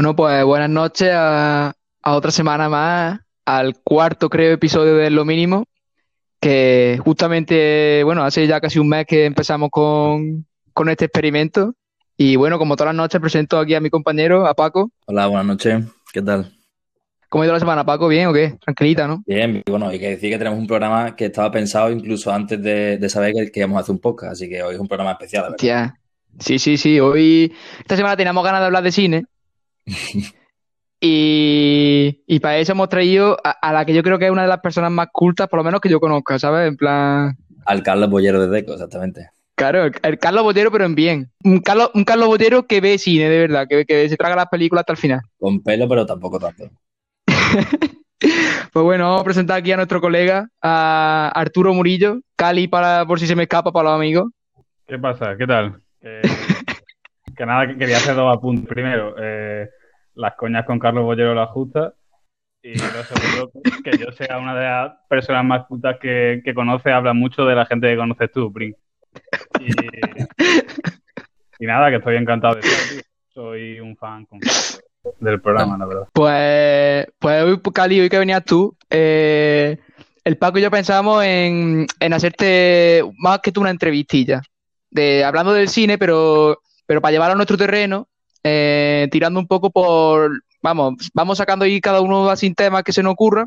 Bueno, pues buenas noches a, a otra semana más, al cuarto, creo, episodio de Lo Mínimo, que justamente, bueno, hace ya casi un mes que empezamos con, con este experimento. Y bueno, como todas las noches, presento aquí a mi compañero, a Paco. Hola, buenas noches. ¿Qué tal? ¿Cómo ha ido la semana, Paco? ¿Bien o qué? Tranquilita, ¿no? Bien, bueno, hay que decir que tenemos un programa que estaba pensado incluso antes de, de saber que, que íbamos a hacer un podcast, así que hoy es un programa especial, verdad. Tía. Sí, sí, sí. Hoy, esta semana teníamos ganas de hablar de cine. Y, y para eso hemos traído a, a la que yo creo que es una de las personas más cultas, por lo menos que yo conozca, ¿sabes? En plan. Al Carlos Bollero de Deco, exactamente. Claro, el, el Carlos Botero, pero en bien. Un Carlos, un Carlos Botero que ve cine, de verdad, que, que se traga las películas hasta el final. Con pelo, pero tampoco tanto. Pues bueno, vamos a presentar aquí a nuestro colega, a Arturo Murillo, Cali para por si se me escapa para los amigos. ¿Qué pasa? ¿Qué tal? Que, que nada, que quería hacer dos apuntes. Primero, eh, las coñas con Carlos Bollero las justas. Y lo segundo, que yo sea una de las personas más cultas que, que conoce, habla mucho de la gente que conoces tú, Prin. Y, nada, que estoy encantado de eso, tío. Soy un fan del programa, la verdad. Pues, pues hoy, Cali, hoy que venías tú, eh, el Paco y yo pensábamos en, en hacerte más que tú una entrevistilla, de, hablando del cine, pero, pero para llevarlo a nuestro terreno, eh, tirando un poco por, vamos, vamos sacando ahí cada uno así temas que se nos ocurran,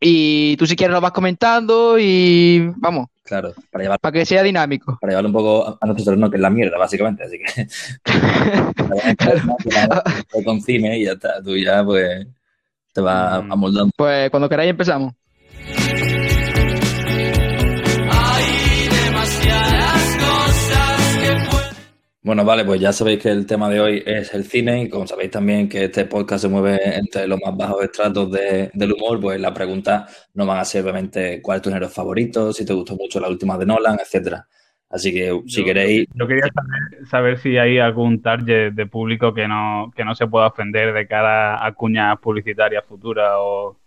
y tú si quieres lo vas comentando y vamos, Claro, para llevar, para que sea dinámico. para llevarlo un poco a, a nuestro terreno, que es la mierda, básicamente. Así que con cine y ya está. Tú ya, pues, te vas Mm. amoldando. Pues cuando queráis empezamos. Bueno, vale, pues ya sabéis que el tema de hoy es el cine y como sabéis también que este podcast se mueve entre los más bajos estratos de- del humor, pues las preguntas no van a ser obviamente cuál es tu género favorito, si te gustó mucho la última de Nolan, etcétera. Así que si Yo- queréis, Yo quería saber, saber si hay algún target de público que no, que no se pueda ofender de cara a cuñas publicitarias futuras o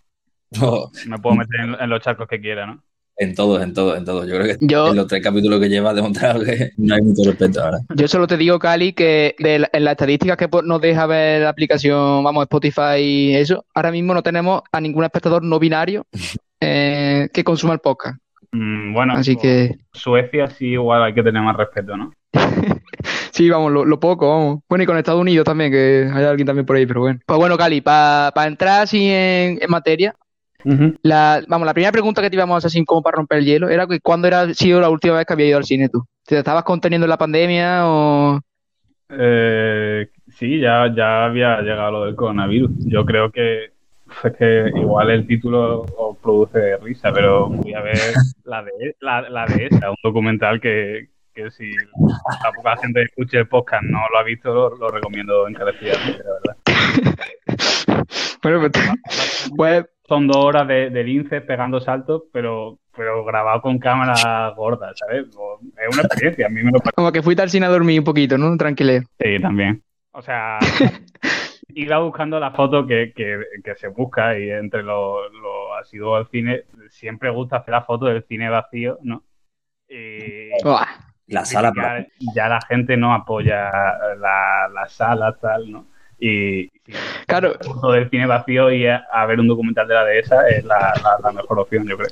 no, me puedo meter en, en los charcos que quiera, ¿no? En todos, en todos, en todos. Yo creo que Yo, en los tres capítulos que lleva ha demostrado que no hay mucho respeto ahora. Yo solo te digo, Cali, que de la- en las estadísticas que po- nos deja ver la aplicación, vamos, Spotify y eso, ahora mismo no tenemos a ningún espectador no binario eh, que consuma el podcast. Mm, bueno, Así pues, que Suecia sí igual hay que tener más respeto, ¿no? sí, vamos, lo, lo poco, vamos. Bueno, y con Estados Unidos también, que hay alguien también por ahí, pero bueno. Pues bueno, Cali, para entrar así en, en materia, la, vamos, la primera pregunta que te íbamos a hacer así como para romper el hielo era que ¿cuándo era sido la última vez que había ido al cine tú? ¿Te estabas conteniendo en la pandemia o...? Eh, sí, ya, ya había llegado lo del coronavirus. Yo creo que es que igual el título os produce risa, pero fui a ver la de la, la de esa, un documental que, que si la poca gente que escuche el podcast no lo ha visto, lo, lo recomiendo encarecidamente, la verdad. Bueno, pues, Son dos horas de, de lince pegando saltos, pero, pero grabado con cámara gorda, ¿sabes? Es una experiencia, a mí me lo como que fuiste al cine a dormir un poquito, ¿no? Tranquileo. Sí, también. O sea, iba buscando la foto que, que, que se busca y entre los lo asiduos al cine siempre gusta hacer la foto del cine vacío, ¿no? Y. La sala, ya, ya la gente no apoya la, la sala, tal, ¿no? Y Claro, la del cine vacío y a, a ver un documental de la dehesa es la, la, la mejor opción, yo creo.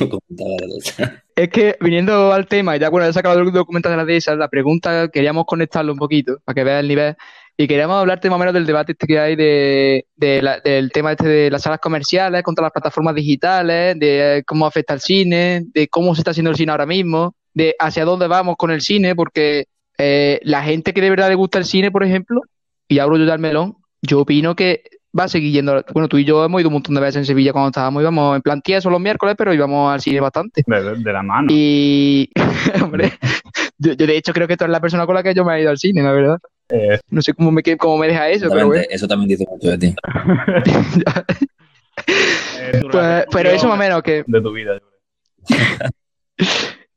no comentaba de eso. es que viniendo al tema, ya bueno, he sacado el documental de la dehesa, la pregunta queríamos conectarlo un poquito para que veas el nivel y queríamos hablarte más o menos del debate este que hay de, de la- del tema este de las salas comerciales contra las plataformas digitales, de cómo afecta al cine, de cómo se está haciendo el cine ahora mismo, de hacia dónde vamos con el cine, porque eh, la gente que de verdad le gusta el cine, por ejemplo, y abro yo ya el melón, yo opino que va a seguir yendo. Bueno, tú y yo hemos ido un montón de veces en Sevilla cuando estábamos, íbamos en plan tieso los miércoles, pero íbamos al cine bastante. De, la mano. Y, hombre, yo, yo de hecho creo que tú eres la persona con la que yo me he ido al cine, la verdad. Eh, No sé cómo me, cómo me deja eso, pero bueno. Eso también dice mucho de ti. eh, Pues, pero eso más o menos que, de tu vida, yo creo.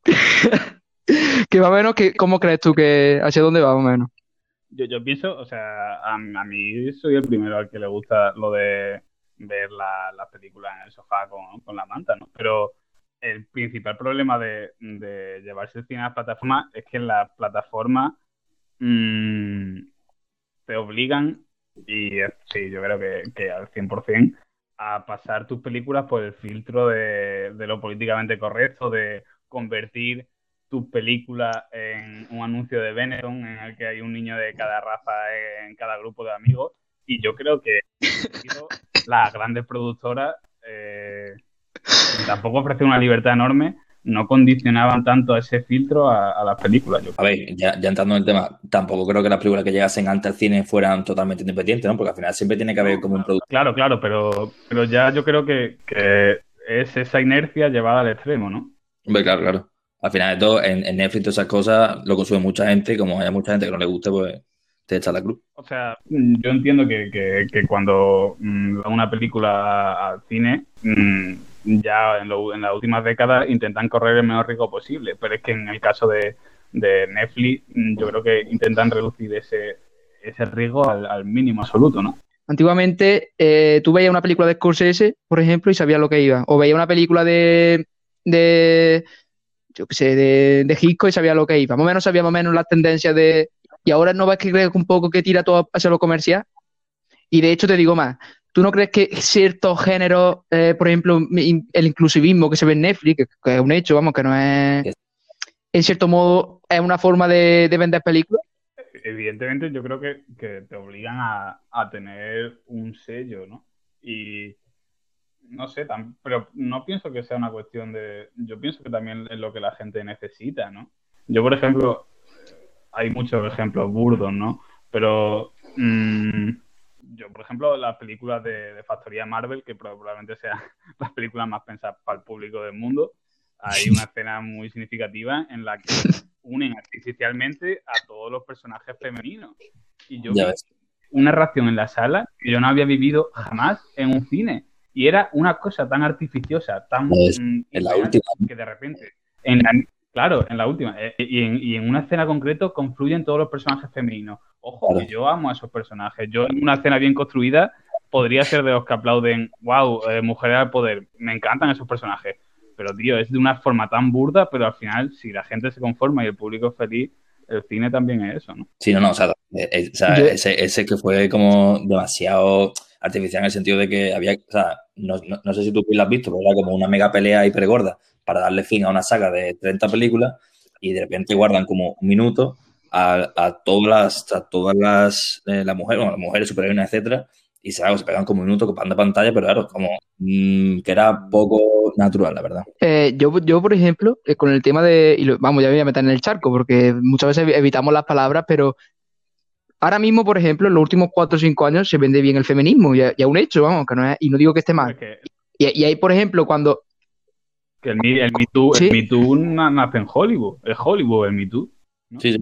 que más o menos que, ¿cómo crees tú que hacia dónde va más o menos? Yo, yo pienso, o sea, a, a mí soy el primero al que le gusta lo de ver la- las películas en el sofá con, con la manta, ¿no? Pero el principal problema de, llevarse el cine a las plataformas es que las plataformas mm, te obligan Y sí, yo creo que, que al 100% a pasar tus películas por el filtro de lo políticamente correcto, de convertir tus películas en un anuncio de Benetton en el que hay un niño de cada raza en cada grupo de amigos. Y yo creo que las grandes productoras eh, tampoco ofrecen una libertad enorme no condicionaban tanto a ese filtro a, las películas. A ver, ya, entrando en el tema, tampoco creo que las películas que llegasen antes al cine fueran totalmente independientes, ¿no? Porque al final siempre tiene que haber como un producto. Claro, claro, pero, pero ya yo creo que, es esa inercia llevada al extremo, ¿no? Hombre, claro, claro. Al final de todo, en, Netflix todas esas cosas lo consume mucha gente y como hay mucha gente que no le guste, pues te echa la cruz. O sea, yo entiendo que, que, cuando mm, va una película al cine, mm, ya en, lo, en las últimas décadas intentan correr el menor riesgo posible, pero es que en el caso de, Netflix mm, yo creo que intentan reducir ese, ese riesgo al, mínimo absoluto, ¿no? Antiguamente eh, tú veías una película de Scorsese, por ejemplo, y sabías lo que iba. O veías una película de, de yo qué sé, de, de Hitchcock y sabías lo que iba. Más o menos sabíamos menos las tendencias de... Y ahora no ves que que un poco que tira todo hacia lo comercial. Y de hecho te digo más, ¿Tú no crees que ciertos géneros, eh, por ejemplo, el inclusivismo que se ve en Netflix, que, es un hecho, vamos, que no es, en cierto modo, es una forma de, vender películas? Evidentemente, yo creo que, te obligan a, tener un sello, ¿no? Y no sé, pero no pienso que sea una cuestión de. Yo pienso que también es lo que la gente necesita, ¿no? Yo, por ejemplo, hay muchos ejemplos burdos, ¿no? Pero. Mm, yo, por ejemplo, las películas de, Factoría Marvel, que probablemente sean las películas más pensadas para el público del mundo, hay una escena muy significativa en la que unen artificialmente a todos los personajes femeninos. Y yo vi una reacción en la sala que yo no había vivido jamás en un cine. Y era una cosa tan artificiosa, tan... Mm, en la última. Que de repente, en claro, en la última. Eh, y en, y en una escena concreto confluyen todos los personajes femeninos. Ojo, que yo amo a esos personajes. Yo en una escena bien construida podría ser de los que aplauden, wow, eh, mujeres al poder. Me encantan esos personajes. Pero, tío, es de una forma tan burda, pero al final, si la gente se conforma y el público es feliz, el cine también es eso, ¿no? Sí, no, no, o sea, eh, eh, ese, que fue como demasiado artificial en el sentido de que había, o sea, no, sé si tú lo has visto, pero era como una mega pelea hipergorda para darle fin a una saga de 30 películas y de repente guardan como un minuto a, todas las, a todas las, eh, las mujeres, bueno, las mujeres superiores, etcétera, y se, se pegan como un minuto copando pantalla, pero claro, como mm, que era poco natural, la verdad. Eh, yo, yo, por ejemplo, eh, con el tema de, vamos, ya voy a meter en el charco, porque muchas veces evitamos las palabras, pero ahora mismo, por ejemplo, en los últimos cuatro o cinco años se vende bien el feminismo, y, y un hecho, vamos, que no es, y no digo que esté mal. Y, y, ahí, por ejemplo, cuando... Que el, el, Me Too, nace en Hollywood, es Hollywood el Me Too. Sí, sí.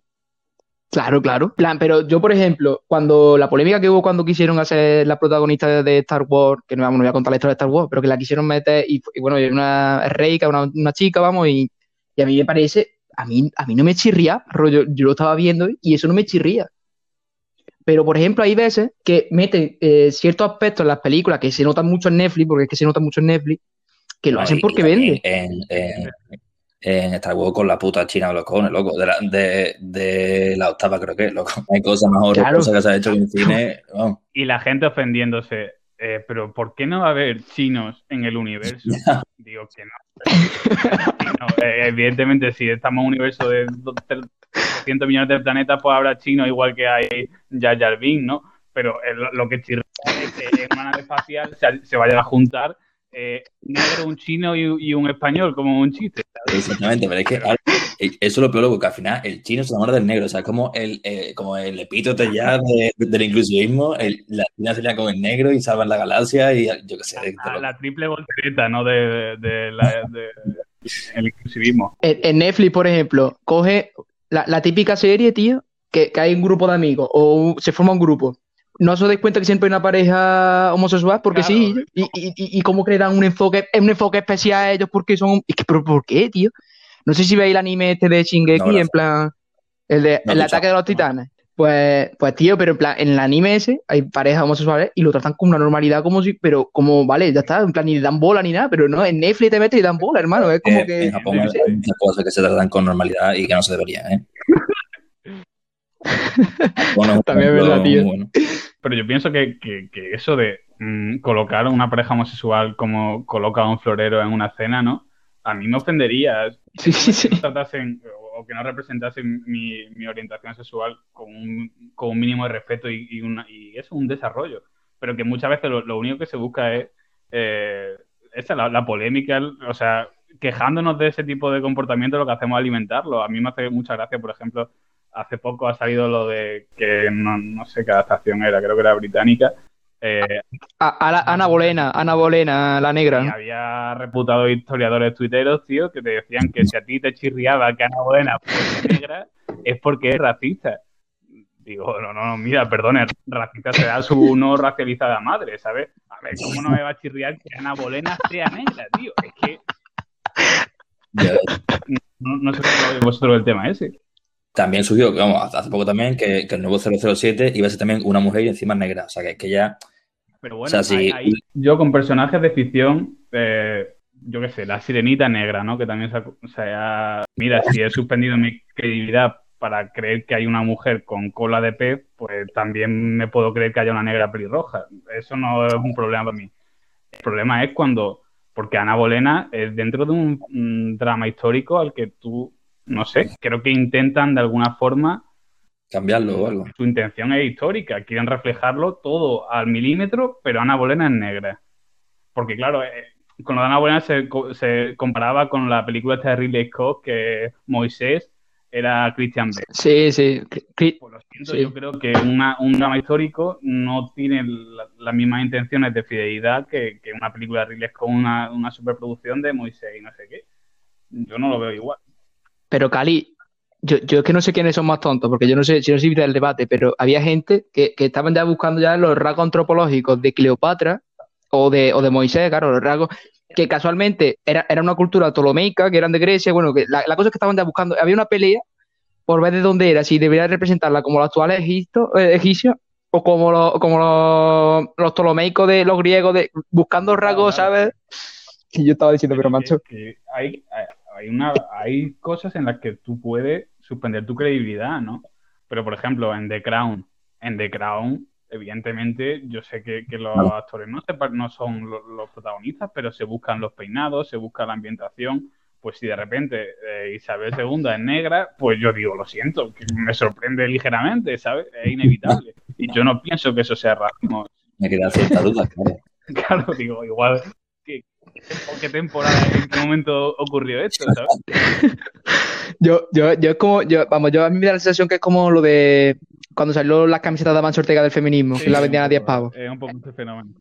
Claro, claro. Plan, pero yo, por ejemplo, cuando la polémica que hubo cuando quisieron hacer la protagonista de Star Wars, que no, vamos, no voy a contar la historia de Star Wars, pero que la quisieron meter, y, bueno, una reica, una, una chica, vamos, y, a mí me parece, a mí, a mí no me chirría, rollo, yo lo estaba viendo y eso no me chirría. Pero, por ejemplo, hay veces que meten eh, ciertos aspectos en las películas que se notan mucho en Netflix, porque es que se nota mucho en Netflix, que lo hacen porque venden en Star Wars con la puta china de los cojones, loco. De la, de, de la octava, creo que, loco. Hay cosas más horrorosas que se ha hecho en cine. Y la gente ofendiéndose. Eh, pero ¿por qué no va a haber chinos en el universo? Digo que no. Eh, evidentemente, si estamos en un universo de 200 millones de planetas, pues habrá chinos igual que hay Jar Jar ¿no? Pero lo que chirra es que en una nave espacial se, se vayan a juntar eh, negro, un chino y, un español, como un chiste. Exactamente, pero es que eso es lo peor, porque al final el chino se enamora del negro, o sea, como el, eh, como el epítote ya del inclusivismo, la china sería con el negro y salvan la galaxia y yo qué sé. la, triple voltereta, ¿no? De, el inclusivismo. En, Netflix, por ejemplo, coge la, típica serie, tío, que, que, hay un grupo de amigos o se forma un grupo no os dais cuenta que siempre hay una pareja homosexual, porque sí, y, y, y, cómo crean un enfoque, un enfoque especial a ellos porque son. Es que, ¿pero por qué, tío? No sé si veis el anime este de Shingeki, en plan. El de el ataque de los titanes. Pues, pues, tío, pero en plan, en el anime ese hay parejas homosexuales y lo tratan con una normalidad como si, pero como, vale, ya está, en plan, ni dan bola ni nada, pero no, en Netflix te metes y dan bola, hermano, es como eh, que... En Japón hay muchas cosas que se tratan con normalidad y que no se deberían, ¿eh? También es verdad, tío. pero yo pienso que, eso de mm, colocar a una pareja homosexual como coloca a un florero en una cena, ¿no? A mí me ofendería sí, sí, sí. Que no o que no representasen mi, orientación sexual con un, mínimo de respeto y, eso, un desarrollo. Pero que muchas veces lo, único que se busca es eh, esa, la, la, polémica, o sea, quejándonos de ese tipo de comportamiento, lo que hacemos es alimentarlo. A mí me hace mucha gracia, por ejemplo, hace poco ha salido lo de que no, sé qué adaptación era, creo que era británica. Eh, Ana Bolena, Ana Bolena, la negra. Había reputado historiadores tuiteros, tío, que te decían que si a ti te chirriaba que Ana Bolena fuese negra, es porque es racista. Digo, no, no, mira, perdone, racista será su no racializada madre, ¿sabes? A ver, ¿cómo no me va a chirriar que Ana Bolena sea negra, tío? Es que. No, no sé cómo vosotros el tema ese. También surgió, vamos, hace poco también, que, el nuevo 007 iba a ser también una mujer y encima negra. O sea, que, que ya. Pero bueno, yo con personajes de ficción, eh, yo qué sé, la sirenita negra, ¿no? Que también se, o sea, mira, si he suspendido mi credibilidad para creer que hay una mujer con cola de pez, pues también me puedo creer que haya una negra pelirroja. Eso no es un problema para mí. El problema es cuando, porque Ana Bolena es dentro de un, drama histórico al que tú, no sé, creo que intentan de alguna forma cambiarlo o algo. Su intención es histórica, quieren reflejarlo todo al milímetro, pero Ana Bolena es negra. Porque claro, eh, con lo de Ana Bolena se, se comparaba con la película de Ridley Scott que Moisés era Christian Bale. Sí, sí. Por lo siento, yo creo que un drama histórico no tiene las mismas intenciones de fidelidad que, una película de Ridley con una, una superproducción de Moisés y no sé qué. Yo no lo veo igual. Pero Cali, yo, yo es que no sé quiénes son más tontos, porque yo no sé si no sirve del debate, pero había gente que, que, estaban ya buscando ya los rasgos antropológicos de Cleopatra o de, o de Moisés, claro, los rasgos que casualmente era, era una cultura ptolomeica, que eran de Grecia, bueno, que la, cosa es que estaban ya buscando, había una pelea por ver de dónde era, si debería representarla como los actuales Egipto, eh, egipcios o como, los, como los, los, ptolomeicos de los griegos, de, buscando rasgos, ¿sabes? Y yo estaba diciendo, pero macho. hay, hay, una, hay cosas en las que tú puedes suspender tu credibilidad, ¿no? Pero, por ejemplo, en The Crown, en The Crown evidentemente, yo sé que, los actores no, no son los, protagonistas, pero se buscan los peinados, se busca la ambientación. Pues si de repente eh, Isabel II es negra, pues yo digo, lo siento, que me sorprende ligeramente, ¿sabes? Es inevitable. Y yo no pienso que eso sea racismo. Me queda cierta duda, claro. claro, digo, igual, ¿qué, qué temporada, en qué momento ocurrió esto, ¿sabes? yo, yo, yo es como, yo, vamos, yo a mí me da la sensación que es como lo de cuando salió las camisetas de Amancio Ortega del feminismo, que la vendían a 10 pavos. Es un poco este fenómeno.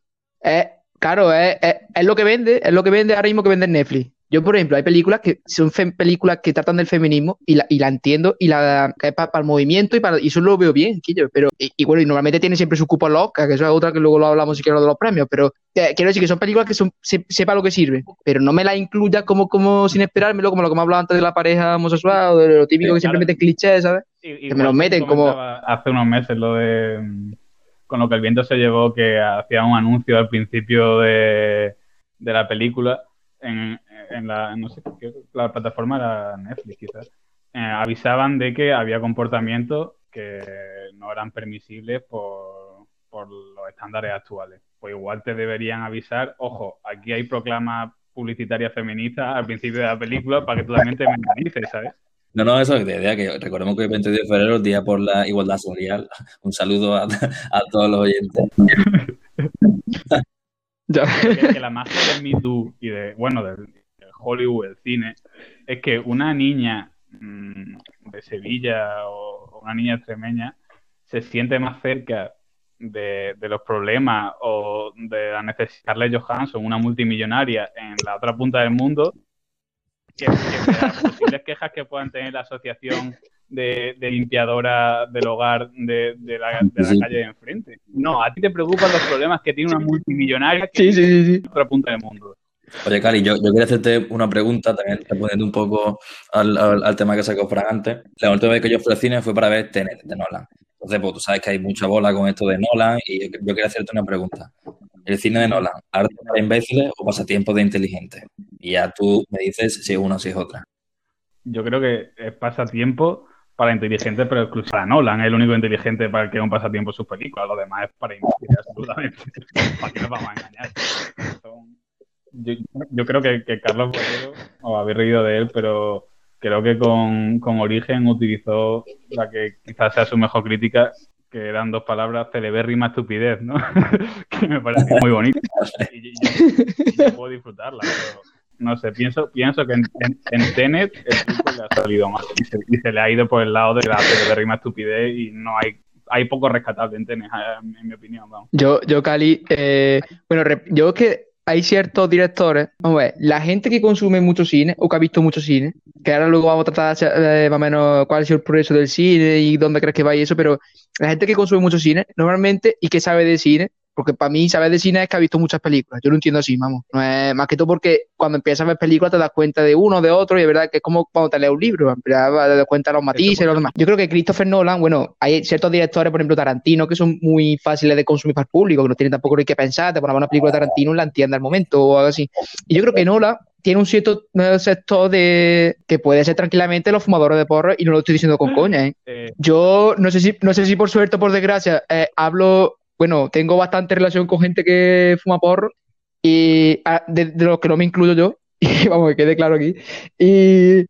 claro, es, es, lo que vende, es lo que vende ahora mismo que vende Netflix. Yo, por ejemplo, hay películas que son películas que tratan del feminismo y la, y la entiendo y la es para, el movimiento y para y eso lo veo bien, Quillo. Pero, y, bueno, y normalmente tiene siempre su cupo loca, que eso es otra que luego lo hablamos si quiero de los premios, pero quiero decir que son películas que son, sepa lo que sirve, pero no me la incluya como, como sin esperármelo, como lo que me hablado antes de la pareja homosexual o de lo típico que siempre meten clichés, ¿sabes? que me lo meten como. Hace unos meses lo de. Con lo que el viento se llevó, que hacía un anuncio al principio de, de la película en, en la, no sé, la plataforma era Netflix quizás, eh, avisaban de que había comportamientos que no eran permisibles por, por los estándares actuales. Pues igual te deberían avisar, ojo, aquí hay proclamas publicitarias feministas al principio de la película para que tú también te mentalices, ¿sabes? No, no, eso es de idea, que recordemos que el 22 de febrero, Día por la Igualdad Social. Un saludo a, a todos los oyentes. que, la magia de Me Too y de, bueno, del, Hollywood, el cine, es que una niña mm, de Sevilla o, una niña extremeña se siente más cerca de, los problemas o de la necesidad de Johansson, una multimillonaria en la otra punta del mundo, que, las posibles quejas que puedan tener la asociación de, limpiadora del hogar de, la, calle de enfrente. No, a ti te preocupan los problemas que tiene una multimillonaria que en la otra punta del mundo. Oye, Cali, yo, yo quería hacerte una pregunta, también respondiendo un poco al, tema que sacó Fran antes. La última vez que yo fui al cine fue para ver Tenet de Nolan. Entonces, pues tú sabes que hay mucha bola con esto de Nolan y yo, quería hacerte una pregunta. ¿El cine de Nolan, arte para imbéciles o pasatiempo de inteligentes? Y ya tú me dices si es una o si es otra. Yo creo que es pasatiempo para inteligente, pero exclusivo para Nolan. Es el único inteligente para el que un pasatiempo sus películas. Lo demás es para investigar absolutamente. ¿Para qué nos vamos a engañar? Yo, creo que, Carlos Bollero, os habéis reído de él, pero creo que con, con Origen utilizó la que quizás sea su mejor crítica, que eran dos palabras, celebérrima estupidez, ¿no? que me parece muy bonito. Y, yo, puedo disfrutarla, pero no sé, pienso, pienso que en, en, Tenet el tipo le ha salido mal y se, le ha ido por el lado de la celebérrima estupidez y no hay hay poco rescatable en Tenet, en mi opinión. Yo, yo, Cali, eh, bueno, yo que hay ciertos directores, vamos a ver, la gente que consume mucho cine o que ha visto mucho cine, que ahora luego vamos a tratar de, más o menos cuál sido el progreso del cine y dónde crees que va y eso, pero la gente que consume mucho cine, normalmente, y que sabe de cine, porque para mí saber de cine es que ha visto muchas películas. Yo lo entiendo así, vamos. No es más que todo porque cuando empiezas a ver películas te das cuenta de uno, de otro, y es verdad que es como cuando te lees un libro, te das cuenta de los matices y los demás. Yo creo que Christopher Nolan, bueno, hay ciertos directores, por ejemplo Tarantino, que son muy fáciles de consumir para el público, que no tienen tampoco que pensar, te pones una película de Tarantino y la entiendes al momento o algo así. Y yo creo que Nolan tiene un cierto sector de que puede ser tranquilamente los fumadores de porro y no lo estoy diciendo con coña, ¿eh? eh. Yo no sé si no sé si por suerte o por desgracia eh, hablo bueno, tengo bastante relación con gente que fuma porro y ah, de, los que no me incluyo yo, y vamos, que quede claro aquí. Y,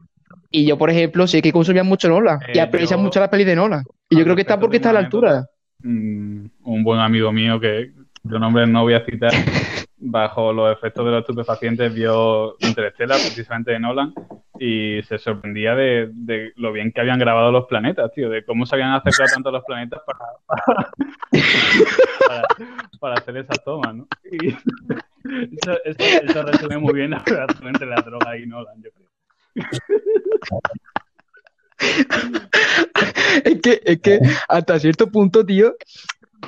yo, por ejemplo, sé que consumía mucho Nola y eh, aprecia mucho la peli de Nola. Y yo creo que está porque está a la altura. Mm, un buen amigo mío que yo nombre no voy a citar, bajo los efectos de los estupefacientes vio Interstellar, precisamente de Nolan, y se sorprendía de, lo bien que habían grabado los planetas, tío, de cómo se habían acercado tanto los planetas para, para, hacer esas tomas, ¿no? Y eso, eso, resume muy bien la relación entre la droga y Nolan, yo creo. es que, es que hasta cierto punto, tío,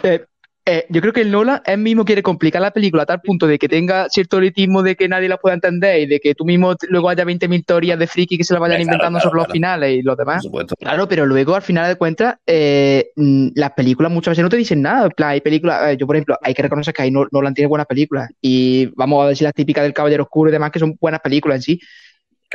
eh, eh, yo creo que el Nolan él mismo quiere complicar la película a tal punto de que tenga cierto ritmo de que nadie la pueda entender y de que tú mismo luego haya 20.000 teorías de friki que se la vayan inventando sobre los finales y los demás. Claro, pero luego al final de cuentas, eh, mm, las películas muchas veces no te dicen nada. hay películas, eh, yo por ejemplo, hay que reconocer que ahí Nolan tiene buenas películas y vamos a decir las típicas del Caballero Oscuro y demás que son buenas películas en sí.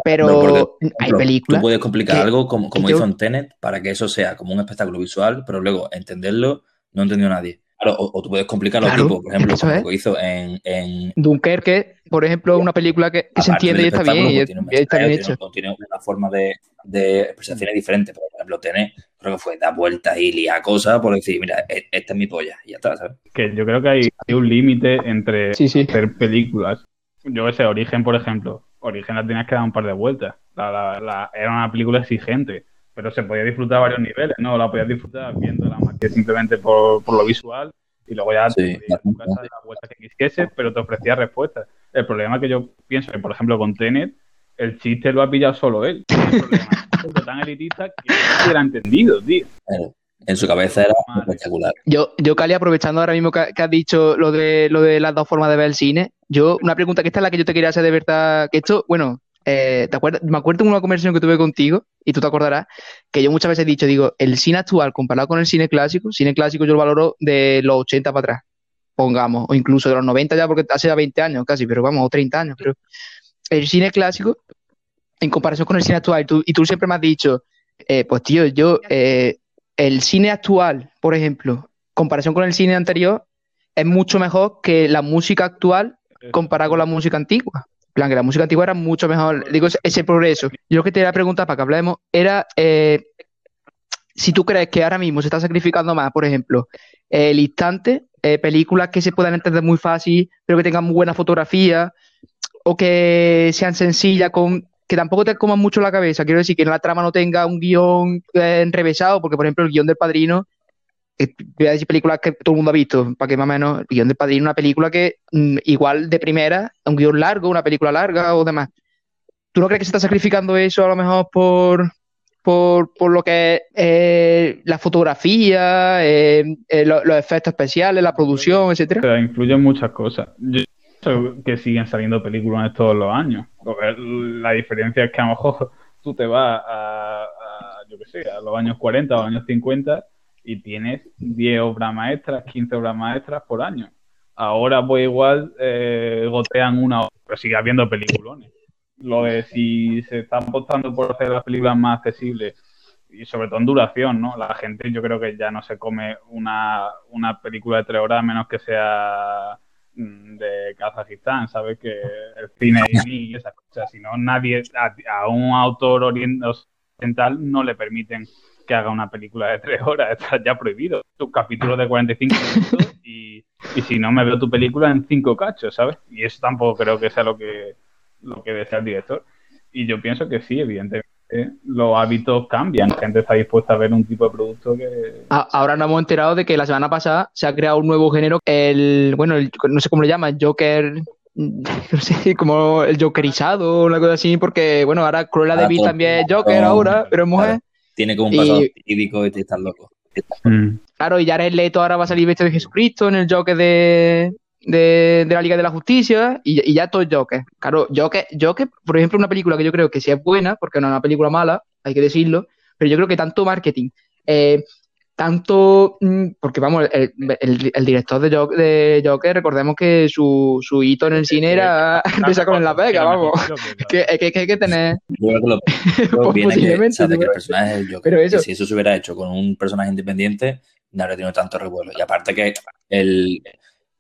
Pero hay películas. Tú puedes complicar algo como, como hizo en Tenet para que eso sea como un espectáculo visual, pero luego entenderlo no entendió nadie o, tú puedes complicar los tipos, por ejemplo, como lo que hizo en, en, Dunkerque, por ejemplo, una película que, se entiende y está bien, y, está bien hecho. Tiene, una forma de, de expresaciones diferente. Por ejemplo, tiene, creo que fue dar vueltas y liar cosas por decir, mira, e, esta es mi polla, y ya está, ¿sabes? Que yo creo que hay, un límite entre hacer películas. Yo ese Origen, por ejemplo, Origen la tenías que dar un par de vueltas. era una película exigente pero se podía disfrutar a varios niveles, ¿no? La podías disfrutar viéndola más que simplemente por, por lo visual y luego ya te podías casa la vuelta que quisiese, pero te ofrecía respuestas. El problema que yo pienso que, por ejemplo, con Tenet, el chiste lo ha pillado solo él. El problema es tan elitista que no hubiera entendido, tío. En su cabeza era espectacular. Yo, yo Cali, aprovechando ahora mismo que, has dicho lo de lo de las dos formas de ver el cine, yo, una pregunta que esta es la que yo te quería hacer de verdad, que esto, bueno, eh, ¿te acuerdas? Me acuerdo de una conversación que tuve contigo, y tú te acordarás, que yo muchas veces he dicho, digo, el cine actual comparado con el cine clásico, cine clásico yo lo valoro de los 80 para atrás, pongamos, o incluso de los 90 ya, porque hace ya 20 años casi, pero vamos, o 30 años, pero el cine clásico, en comparación con el cine actual, y tú, siempre me has dicho, eh, pues tío, yo, eh, el cine actual, por ejemplo, comparación con el cine anterior, es mucho mejor que la música actual comparada con la música antigua plan, que la música antigua era mucho mejor. Digo, ese, progreso. Yo lo que te iba a preguntar para que hablemos era eh, si tú crees que ahora mismo se está sacrificando más, por ejemplo, el instante, eh, películas que se puedan entender muy fácil, pero que tengan muy buena fotografía, o que sean sencillas, con que tampoco te coman mucho la cabeza. Quiero decir que en la trama no tenga un guion eh, enrevesado, porque por ejemplo el guion del padrino voy a decir películas que todo el mundo ha visto, para que más o menos, guion de Padrino, una película que mm, igual de primera, un guion largo, una película larga o demás. ¿Tú no crees que se está sacrificando eso a lo mejor por, por, por lo que es eh, la fotografía, eh, eh, los efectos especiales, la producción, etcétera? influyen muchas cosas. Yo que siguen saliendo películas todos los años. La diferencia es que a lo mejor tú te vas a, a yo qué sé, a los años 40 o años 50 y tienes 10 obras maestras, 15 obras maestras por año. Ahora pues igual eh, gotean una pero sigue habiendo peliculones. Lo de si se están apostando por hacer las películas más accesibles y sobre todo en duración, ¿no? La gente yo creo que ya no se come una, una película de tres horas a menos que sea mm, de Kazajistán, ¿sabes? Que el cine y esas cosas, si no nadie, a, un autor oriental no le permiten que haga una película de tres horas, está ya prohibido. Tu capítulo de 45 minutos y, y si no me veo tu película en cinco cachos, ¿sabes? Y eso tampoco creo que sea lo que, lo que desea el director. Y yo pienso que sí, evidentemente los hábitos cambian. La gente está dispuesta a ver un tipo de producto que. Ahora nos hemos enterado de que la semana pasada se ha creado un nuevo género, el, bueno, no sé cómo le llaman, Joker. No sé, como el Jokerizado o una cosa así, porque, bueno, ahora Cruella de Vil ah, también es Joker ahora, pero es mujer. Tiene como un pasado típico y te estás loco. Mm. Claro, y Jared Leto ahora va a salir vestido de Jesucristo en el Joker de, de, la Liga de la Justicia y, ya todo Joker. Claro, Joker, Joker, por ejemplo, una película que yo creo que sí es buena, porque no es una película mala, hay que decirlo, pero yo creo que tanto marketing, eh, tanto, mm, porque vamos, el, director de Joker, de Joker, recordemos que su, su hito en el cine era empezar con La Vega, vamos, que, que, que, hay que tener... Que, el personaje es Joker, pero eso, si eso se hubiera hecho con un personaje independiente, no habría tenido tanto revuelo. Y aparte que el,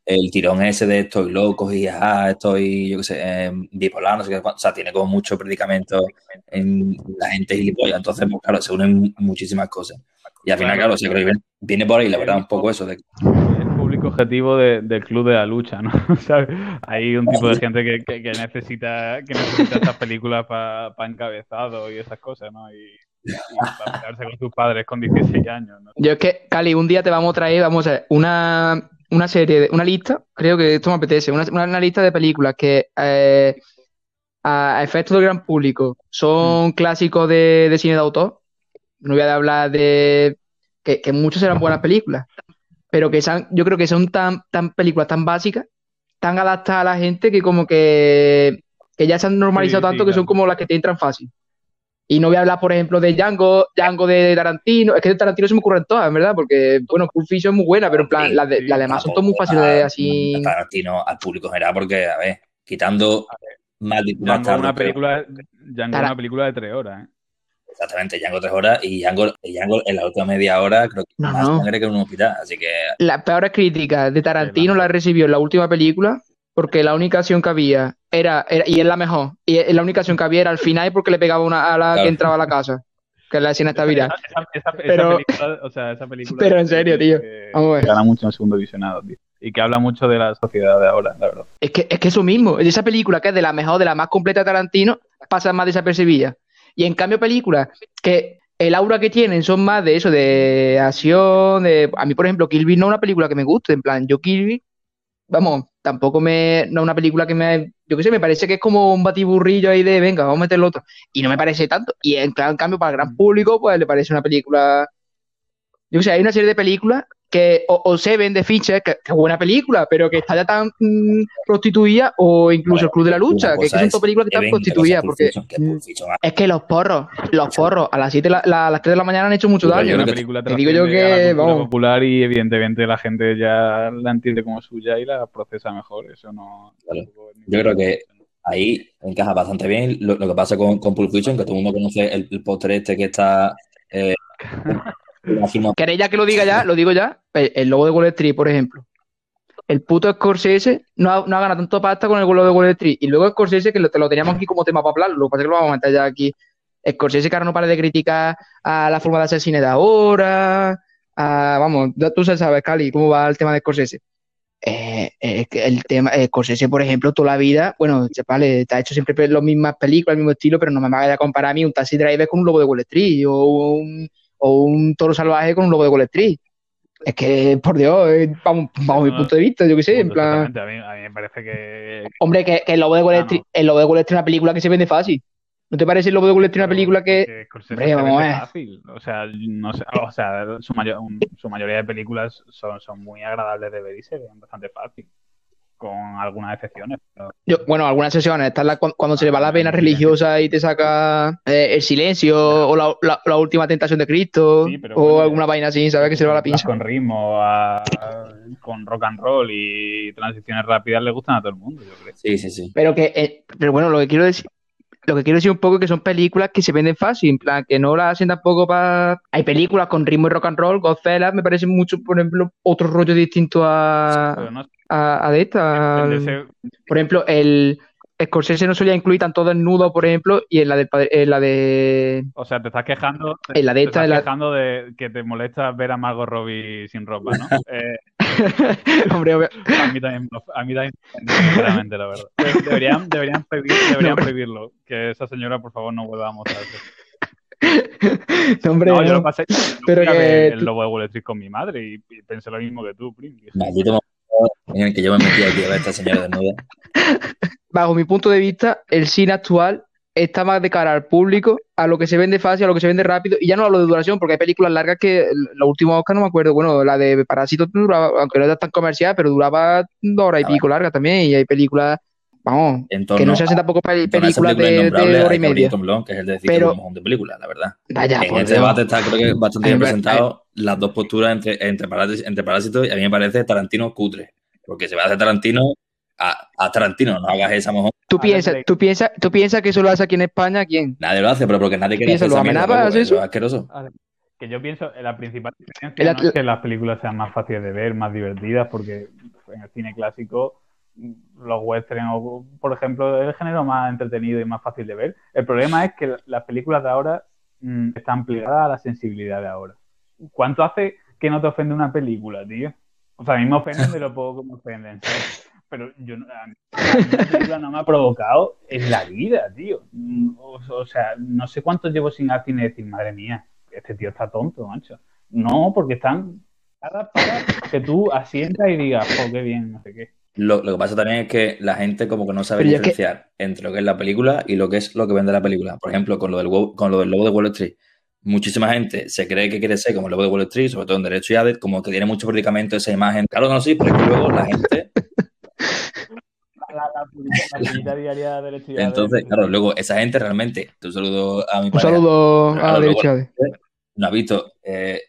el tirón ese de estoy loco y ah, estoy, yo qué sé, eh, bipolar, no sé qué, o sea, tiene como mucho predicamento en la gente gilipollas, entonces, pues, claro, se unen muchísimas cosas. Y al final, claro, se creo viene por ahí, la verdad, un poco eso de... El público objetivo del club de la lucha, ¿no? Hay un tipo de gente que, que, necesita que necesita estas películas para encabezado y esas cosas, ¿no? Y, para quedarse con sus padres con 16 años. ¿no? Yo es que, Cali, un día te vamos a traer, vamos a ver, una una serie, una lista, creo que esto me apetece, una, una lista de películas que eh, a, efectos del gran público son mm. clásicos de, cine de autor. No voy a hablar de que, muchos eran buenas películas, pero que son, yo creo que son tan, tan películas tan básicas, tan adaptadas a la gente que como que, ya se han normalizado tanto que son como las que te entran fácil. Y no voy a hablar, por ejemplo, de Django, Django de Tarantino. Es que de Tarantino se me ocurren todas, en verdad, porque, bueno, Pulp Fiction es muy buena, pero en plan, las, de, demás son todas muy fáciles de así. Tarantino al público general, porque, a ver, quitando más Django, una película, Django una película de tres horas, ¿eh? Exactamente, Django tres horas y Django, Django, en la última media hora creo que más sangre que en un hospital, así que... Las peores críticas de Tarantino las recibió en la última película porque la única acción que había era, y es la mejor, y la única acción que había era al final porque le pegaba una a la que entraba a la casa. Que la escena está viral. pero, o sea, esa película pero en serio, tío. Vamos a ver. Gana mucho en segundo visionado, tío. Y que habla mucho de la sociedad de ahora, la verdad. Es que, es que eso mismo, esa película que es de la mejor, de la más completa de Tarantino, pasa más desapercibida. Y en cambio, películas que el aura que tienen son más de eso, de acción, de... A mí, por ejemplo, Kill Bill no es una película que me guste, en plan, yo Kill Bill vamos, tampoco me, no es una película que me, yo qué sé, me parece que es como un batiburrillo ahí de, venga, vamos a meterlo otro. Y no me parece tanto. Y en, en cambio, para el gran público, pues le parece una película, yo qué sé, hay una serie de películas que o, se Seven de Fincher, que, es buena película, pero que está ya tan mm, prostituida, o incluso El Club de la Lucha, que, son todas películas que están prostituidas, porque es que los porros, los porros, a las 7 la, las 3 de la mañana han hecho mucho daño. Te digo yo que, vamos. popular y evidentemente la gente ya la entiende como suya y la procesa mejor, eso no... Yo creo que ahí encaja bastante bien lo, que pasa con, con Pulp Fiction, que todo el mundo conoce el, el póster este que está... Eh, ¿Queréis ya que lo diga ya? Lo digo ya. El, logo de Wall Street, por ejemplo. El puto Scorsese no ha, no ha ganado tanto pasta con el logo de Wall Street. Y luego Scorsese, que lo, te lo teníamos aquí como tema para hablar, lo que pasa es que lo vamos a meter ya aquí. Scorsese, que ahora no para de criticar a la forma de hacer cine de ahora. vamos, tú sabes, Cali, cómo va el tema de Scorsese. Eh, eh, el tema, eh, Scorsese, por ejemplo, toda la vida, bueno, vale, te ha hecho siempre las mismas películas, el mismo estilo, pero no me vaya a comparar a mí un Taxi Driver con un logo de Wall Street o un, o un toro salvaje con un logo de Street. Es que, por Dios, vamos, vamos a mi punto de vista, yo qué sé, en plan. A mí, a mí, me parece que. Hombre, que, el logo de Wall Street, el logo de es una película que se vende fácil. ¿No te parece el logo de Street una película que.? Hombre, vamos a ver. Fácil. O sea, no sé, o sea su, mayor, su mayoría de películas son, son muy agradables de ver y se ven bastante fácil con algunas excepciones. bueno, algunas excepciones. Está cuando se le va la pena religiosa y te saca eh, el silencio o la, última tentación de Cristo o alguna vaina así, ¿sabes? Que se le va la pinza. Con ritmo, con rock and roll y transiciones rápidas le gustan a todo el mundo, yo creo. Sí, sí, sí. Pero que, eh, pero bueno, lo que quiero decir lo que quiero decir un poco es que son películas que se venden fácil, en plan, que no las hacen tampoco para... Hay películas con ritmo y rock and roll, Godzilla, me parece mucho, por ejemplo, otro rollo distinto a, Pero no- a, a de esta. de al- Por ejemplo, el Scorsese no solía incluir tanto desnudo, por ejemplo, y en la, padre- en la de... o sea, te estás quejando, te, En la de te esta, estás la- quejando de que te molesta ver a Margot Robbie sin ropa, ¿no? Eh, Hombre, obvio- a mí también, a mí también, sinceramente, la verdad. Pues Deberían, deberían, prohibir- deberían No. prohibirlo. Que esa señora, por favor, no vuelva a mostrarse. no, hombre, No, yo no. lo pasé. yo Pero que el lobo de Wall Street con mi madre y, y pensé lo mismo que tú, Prim. Maldito en el que yo me metí aquí a ver a esta señora desnuda. bajo mi punto de vista, el cine actual está más de cara al público, a lo que se vende fácil, a lo que se vende rápido, y ya no hablo de duración, porque hay películas largas que los últimos Oscar no me acuerdo, bueno, la de Parásito duraba, aunque no era tan comercial, pero duraba dos horas y Ah, pico larga también, y hay películas, vamos, que no se hacen tampoco películas película de, hora y media. que es el de decir Pero- que un de película, la verdad. Vaya, en este Dios. debate está creo que bastante bien presentado las dos posturas entre, entre, Parás- entre Parásitos y a mí me parece Tarantino cutre. Porque se va a hacer Tarantino a, a Tarantino, no hagas esa mojón. Tú piensas, tú piensas, tú piensas que eso lo hace aquí en España, ¿quién? Nadie lo hace, pero porque nadie quiere hacer Piénsalo, esa mierda, ¿Amenábar loco, hace eso eso? es asqueroso. Que yo pienso, eh, la principal diferencia El no atl- es que las películas sean más fáciles de ver, más divertidas, porque en el cine clásico mm, los western o, por ejemplo, es el género más entretenido y más fácil de ver. El problema es que las películas de ahora mm, están plegadas a la sensibilidad de ahora. ¿Cuánto hace que no te ofende una película, tío? O sea, a mí me ofenden de lo poco que me ofenden, ¿sabes? Pero yo no, a mí una película no me ha provocado en la vida, tío. Mm, O, o sea, no sé cuánto llevo sin ir al cine y decir, madre mía, este tío está tonto, macho. No, porque están cada para que tú asientas y digas, oh, qué bien, no sé qué. Lo, lo que pasa también es que la gente como que no sabe Pero ya que- diferenciar entre lo que es la película y lo que es lo que vende la película. Por ejemplo, con lo del, con lo del lobo de Wall Street. Muchísima gente se cree que quiere ser como el lobo de Wall Street, sobre todo en Derecho y Adet, como que tiene mucho predicamento esa imagen. Claro que no, sí, pero es que luego la gente La, la, la, la puñita diaria de derecho y Entonces, claro, luego esa gente realmente, un saludo a mi Un pareja, saludo Claro, a la luego- derecha. no ha visto eh,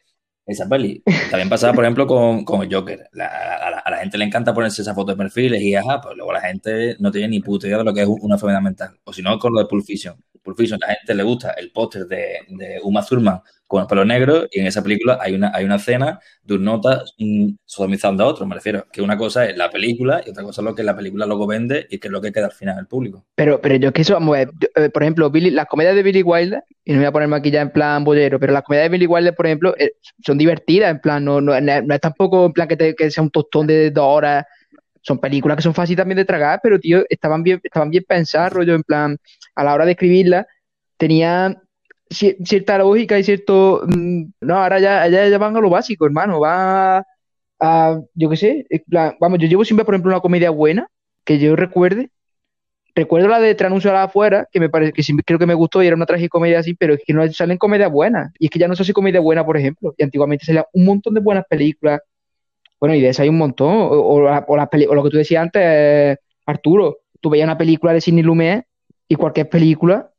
esa peli. También pasaba, por ejemplo, con, con el Joker. La- a, la, a la gente le encanta ponerse esa foto de perfiles y ajá, pues luego la gente no tiene ni puta idea de lo que es una enfermedad mental. O si no, con lo de Pulp Fiction. Pulp Fiction, la gente le gusta el póster de, de Uma Thurman con el pelo negro y en esa película hay una, hay una escena de un nota mm, sodomizando a otro, me refiero. Que una cosa es la película y otra cosa es lo que la película luego vende y que es lo que queda al final al público. Pero, pero yo es que eso, eh, por ejemplo, Billy, las comedias de Billy Wilder, y no voy a ponerme aquí ya en plan bollero, pero las comedias de Billy Wilder, por ejemplo, eh, son divertidas, en plan, no, no, no es tampoco en plan que, te- que sea un tostón de dos horas. Son películas que son fáciles también de tragar, pero tío, estaban bien, estaban bien pensadas, rollo, en plan, a la hora de escribirlas, tenían ci- cierta lógica y cierto. mm, no, ahora ya, ya, ya van a lo básico, hermano. Va a, yo qué sé, plan, vamos, yo llevo siempre, por ejemplo, una comedia buena, que yo recuerde. Recuerdo la de Tranuncio a la afuera, que me parece que sí, creo que me gustó y era una tragicomedia así, pero es que no salen comedias buenas. Y es que ya no se hace comedia buena, por ejemplo. Y antiguamente salían un montón de buenas películas. Bueno, y de esas hay un montón. O, o la- o las peli- o lo que tú decías antes, eh, Arturo. Tú veías una película de Sidney Lumet y cualquier película,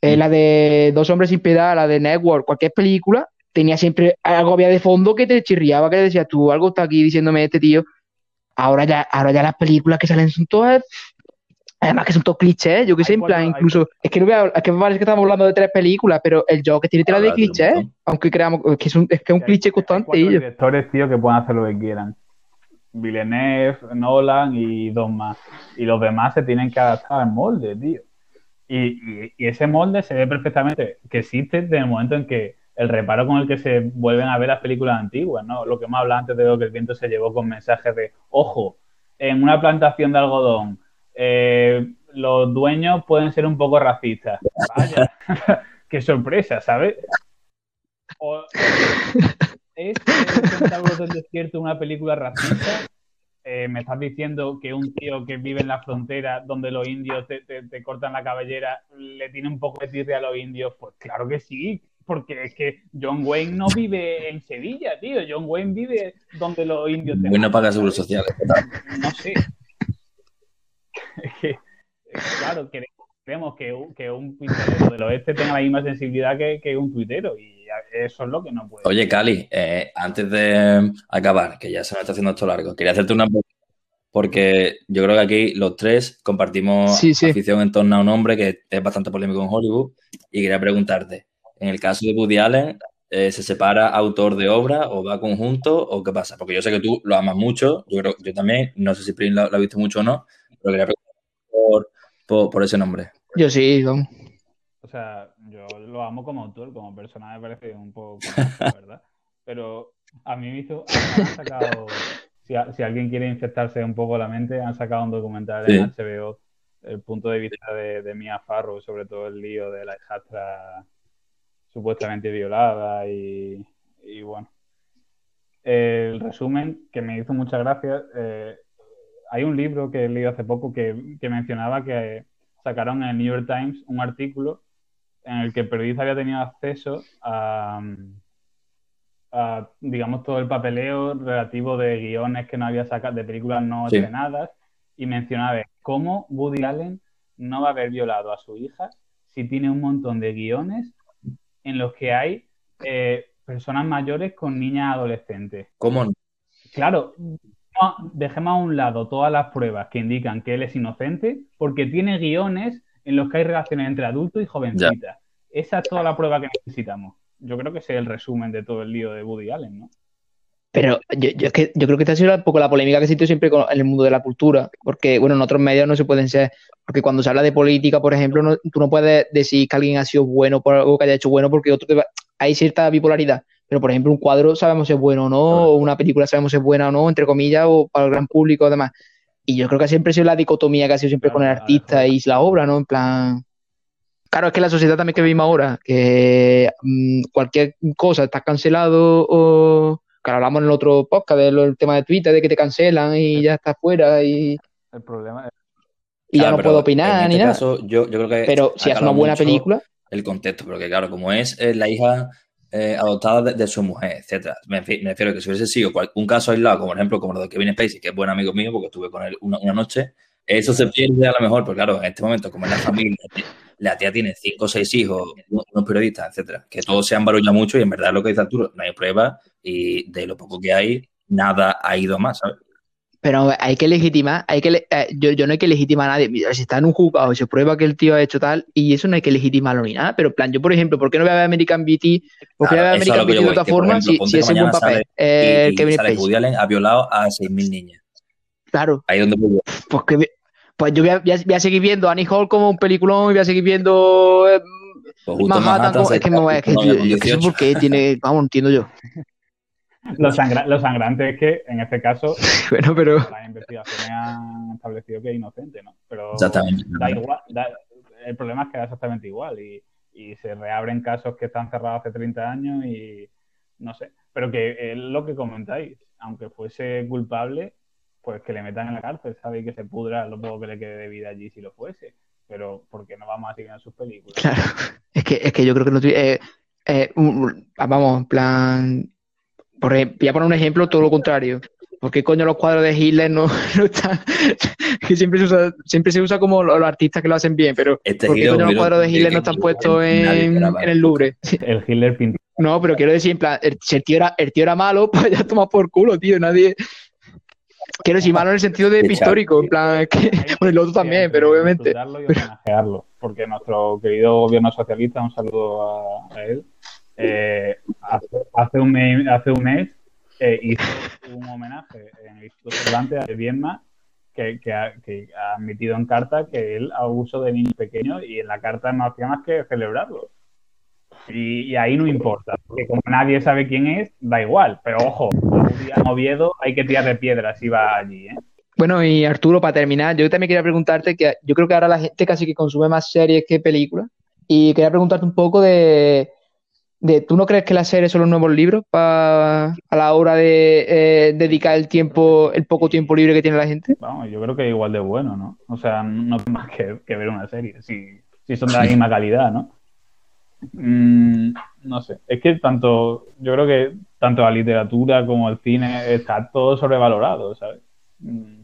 eh, Mm. la de Dos hombres sin piedad, la de Network, cualquier película, tenía siempre algo había de fondo que te chirriaba, que decías tú, algo está aquí diciéndome este tío. Ahora ya, ahora ya las películas que salen son todas, además que son todos clichés, yo qué sé, Hay en plan, hay incluso, es que no voy a- es que me parece que estamos hablando de tres películas, pero el Joker tiene tela de un montón. aunque creamos, es que es un, es que es un Hay- cliché hay constante cuatro ello. directores, tío, que pueden hacer lo que quieran. Villeneuve, Nolan y dos más. Y los demás se tienen que adaptar al molde, tío. Y, y- y ese molde se ve perfectamente que existe desde el momento en que el reparo con el que se vuelven a ver las películas antiguas, ¿no? Lo que hemos hablado antes de lo que el viento se llevó con mensajes de, ojo, en una plantación de algodón, eh, los dueños pueden ser un poco racistas. Vaya, qué sorpresa, ¿sabes? O- ¿Es el del Desierto una película racista? Eh, ¿Me estás diciendo que un tío que vive en la frontera donde los indios te, te- te cortan la cabellera le tiene un poco de tirria a los indios? Pues claro que sí, porque es que John Wayne no vive en Sevilla, tío. John Wayne vive donde los indios te Muy no matan, paga seguros sociales. No sé. Claro, quere- queremos que un, que un tuitero del oeste tenga la misma sensibilidad que, que un tuitero y a- eso es lo que no puede. Oye, Cali, eh, antes de acabar, que ya se me está haciendo esto largo, quería hacerte una pregunta. porque yo creo que aquí los tres compartimos Sí, sí. afición en torno a un hombre que es bastante polémico en Hollywood y quería preguntarte, en el caso de Woody Allen, eh, ¿se separa autor de obra o va conjunto o qué pasa? Porque yo sé que tú lo amas mucho, yo creo yo también, no sé si Prin lo, lo ha visto mucho o no, pero quería preguntar por, por, por ese nombre. Yo sí, vamos. O sea, yo lo amo como autor, como persona me parece un poco, verdad. Pero a mí me hizo, han sacado, si, a- si alguien quiere infectarse un poco la mente, han sacado un documental en HBO, el punto de vista de, de Mia Farrow, sobre todo el lío de la hijastra supuestamente violada y, y bueno. El resumen que me hizo muchas gracias, eh, hay un libro que he leído hace poco que, que mencionaba que sacaron en el New York Times un artículo en el que Perdiz había tenido acceso a, a, digamos, todo el papeleo relativo de guiones que no había sacado, de películas no Sí. estrenadas, y mencionaba cómo Woody Allen no va a haber violado a su hija si tiene un montón de guiones en los que hay eh, personas mayores con niñas adolescentes. ¿Cómo no? Claro, dejemos a un lado todas las pruebas que indican que él es inocente, porque tiene guiones en los que hay relaciones entre adultos y jovencitas. Esa es toda la prueba que necesitamos. Yo creo que ese es el resumen de todo el lío de Woody Allen, ¿no? Pero yo, yo, es que, yo creo que esta ha sido un poco la polémica que existe siempre con- en el mundo de la cultura, porque, bueno, en otros medios no se pueden ser, porque cuando se habla de política, por ejemplo, no- tú no puedes decir que alguien ha sido bueno por algo que haya hecho bueno, porque otro te va- hay cierta bipolaridad. Pero, por ejemplo, un cuadro sabemos si es bueno o no, o una película sabemos si es buena o no, entre comillas, o para el gran público, además. Y yo creo que siempre ha sido la dicotomía que ha sido siempre Claro, con el artista claro. y la obra, ¿no? En plan. Claro, es que la sociedad también que vivimos ahora, que mm, cualquier cosa está cancelado o. Claro, hablamos en el otro podcast del tema de Twitter, de que te cancelan y ya estás fuera y, El problema es y ya no puedo opinar ni este nada. caso, yo, yo creo que Pero si hace una buena película, el contexto, porque claro, como es eh, la hija eh, adoptada de, su mujer, etcétera. Me, refi- me refiero a que si hubiese sido un caso aislado, como por ejemplo como lo de Kevin Spacey, que es buen amigo mío porque estuve con él una, noche, eso se pierde a lo mejor, porque claro, en este momento, como es la familia, la tía tiene cinco o seis hijos, unos periodistas, etcétera, que todos se han barullado mucho y en verdad lo que dice Arturo, no hay pruebas y de lo poco que hay, nada ha ido más, ¿sabes? Pero hay que legitimar, hay que le- eh, yo, yo no hay que legitimar a nadie. Mira, si está en un juzgado se prueba que el tío ha hecho tal, y eso no hay que legitimarlo ni nada. Pero en plan, yo, por ejemplo, ¿por qué no voy a ver American BT? ¿Por qué no voy a ver Claro, es American BT de otra forma si, si que ese buen papel? sale Eh, y, Kevin Spacey. Woody Allen ha violado a 6.000 niñas. Claro. Ahí es donde voy. Pues, que, pues yo voy a, voy a- voy a seguir viendo Annie Hall como un peliculón y voy a seguir viendo eh, Pues Manhattan como- se es que me voy a... Es que, yo- yo sé 18. por qué tiene... Vamos, entiendo yo. Lo, sangra- lo sangrante es que en este caso Bueno, pero... las investigaciones han establecido que es inocente, ¿no? Pero Exactamente. da igual, da- el problema es que da exactamente igual y, y se reabren casos que están cerrados hace 30 años y no sé, pero que es lo que comentáis, aunque fuese culpable, pues que le metan en la cárcel, ¿sabes? Y que se pudra lo poco que le quede de vida allí si lo fuese, pero ¿por qué no vamos a seguir en sus películas? Claro. Es que, es que yo creo que no... eh, eh, un- vamos, en plan... Por ejemplo, voy a poner un ejemplo, todo lo contrario. ¿Por qué coño los cuadros de Hitler no, no están? que siempre se usa, siempre se usa como los, los artistas que lo hacen bien, pero Este ¿por qué coño los cuadros de Hitler no están puestos en, el Louvre? El Hitler pintó. No, pero quiero decir, en plan, el- si el tío era, el tío era malo, pues ya toma por culo, tío. Nadie. Quiero decir malo en el sentido de histórico, en plan, que. Bueno, el otro también, pero obviamente. Disfrutarlo y homenajearlo, porque nuestro querido gobierno socialista, un saludo a, a él, eh, hace, un mes, hace un eh, hizo un homenaje en el Instituto Cervantes a Viedma que, ha, que admitido en carta que él abuso de niños pequeños y en la carta no hacía más que celebrarlo. Y, ahí no importa, porque como nadie sabe quién es, da igual. Pero ojo, a un Oviedo hay que tirarle piedras si va allí, ¿eh? Bueno, y Arturo, para terminar, yo también quería preguntarte que yo creo que ahora la gente casi que consume más series que películas. Y quería preguntarte un poco de. De ¿Tú no crees que las series son los nuevos libros para a la hora de eh, dedicar el tiempo, el poco tiempo libre que tiene la gente? Vamos, yo creo que igual de bueno, ¿no? O sea, no hay más que, que ver una serie, si, si son de la misma calidad, ¿no? Mm, no sé, es que tanto, yo creo que tanto la literatura como el cine está todo sobrevalorado, ¿sabes? Mm,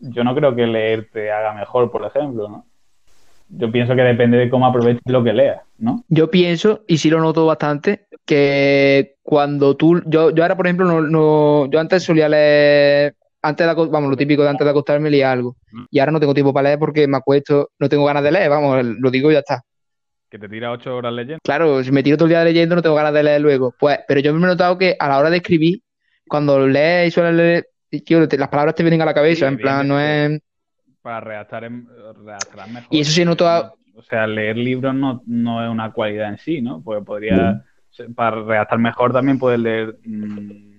Yo no creo que leer te haga mejor, por ejemplo, ¿no? Yo pienso que depende de cómo aproveches lo que leas, ¿no? Yo pienso, y sí lo noto bastante, que cuando tú, yo, yo ahora por ejemplo, no, no, yo antes solía leer antes de, vamos, lo típico de antes de acostarme leía algo. Mm. Y ahora no tengo tiempo para leer porque me acuesto, no tengo ganas de leer, vamos, lo digo y ya está. Que te tira ocho horas leyendo. Claro, si me tiro todo el día leyendo no tengo ganas de leer luego. Pues, pero yo me he notado que a la hora de escribir, cuando lees y sueles leer, las palabras te vienen a la cabeza, en plan, no es... Para redactar, mejor. Y eso sí he notado... O sea, leer libros no, no es una cualidad en sí, ¿no? Porque podría... Para redactar mejor también puedes leer... Mm,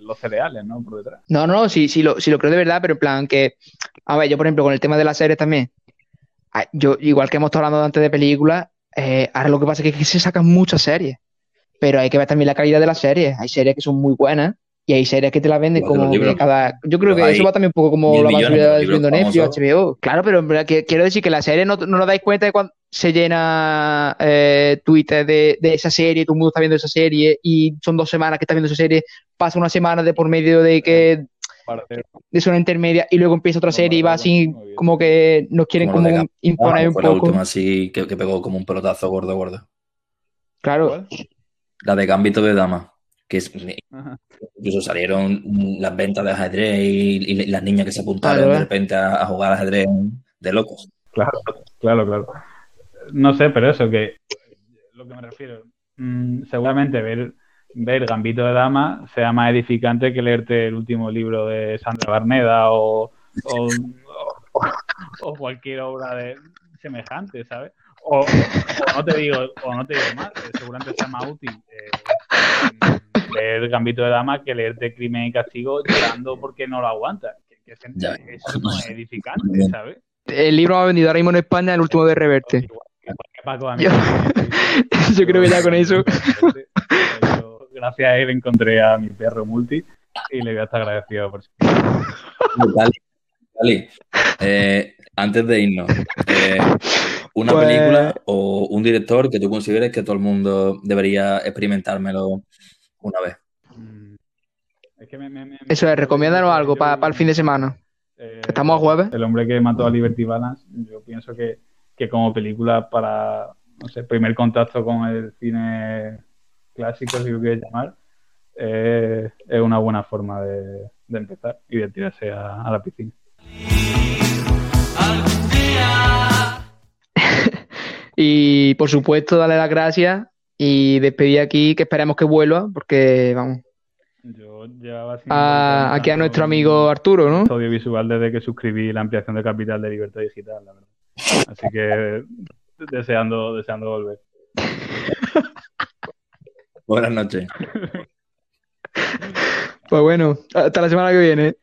los cereales, ¿no? Por detrás. No, no, sí, sí lo, sí lo creo de verdad, pero en plan que, a ver, yo por ejemplo con el tema de las series también, ah, yo igual que hemos estado hablando antes de películas, eh, ahora lo que pasa es que se sacan muchas series, pero hay que ver también la calidad de las series. Hay series que son muy buenas y hay series que te las venden como cada. Yo creo que eso va también un poco como la mayoría de Netflix, HBO. Claro, pero quiero decir que la serie no, no nos dais cuenta de cuando se llena eh, Twitter de, de, esa serie, todo el mundo está viendo esa serie y son dos semanas que está viendo esa serie, pasa una semana de por medio de que de zona intermedia y luego empieza otra serie y va así como que nos quieren como, imponer ah, un poco. La última así que, que, pegó como un pelotazo gordo gordo. Claro. La de Gambito de Dama que es, incluso salieron las ventas de ajedrez y, las niñas que se apuntaron de repente a, jugar ajedrez de locos. Claro, claro, claro. No sé, pero eso, que lo que me refiero, mm, seguramente ver, ver Gambito de Dama sea más edificante que leerte el último libro de Sandra Barneda o, o, cualquier obra de semejante, ¿sabes? O, no te digo, o no te digo más, seguramente sea más útil eh, leer Gambito de Dama que leerte Crimen y Castigo llorando porque no lo aguanta. Que, eso no es edificante, ¿sabes? El libro ha vendido ahora mismo en España, el último de Reverte. yo, creo que ya con eso. gracias a él encontré a mi perro Multi y le voy a estar agradecido por eso. Dali, eh, antes de irnos, eh, una pues película o un director que tú consideres que todo el mundo debería experimentármelo una vez. Mm. Eso es, recomiéndanos algo para el fin de semana. Eh, Estamos a jueves. El hombre que mató a Liberty Balance, yo pienso que, como película para, no sé, primer contacto con el cine clásico, si lo quieres llamar, eh, es una buena forma de, empezar y de tirarse a, la piscina. y por supuesto, darle las gracias y despedir aquí que esperemos que vuelva, porque vamos. Yo llevaba a, aquí a nuestro amigo Arturo, ¿no? Audiovisual desde que suscribí la ampliación de capital de Libertad Digital, la verdad. Así que deseando, deseando volver. Buenas noches. Pues bueno, hasta la semana que viene.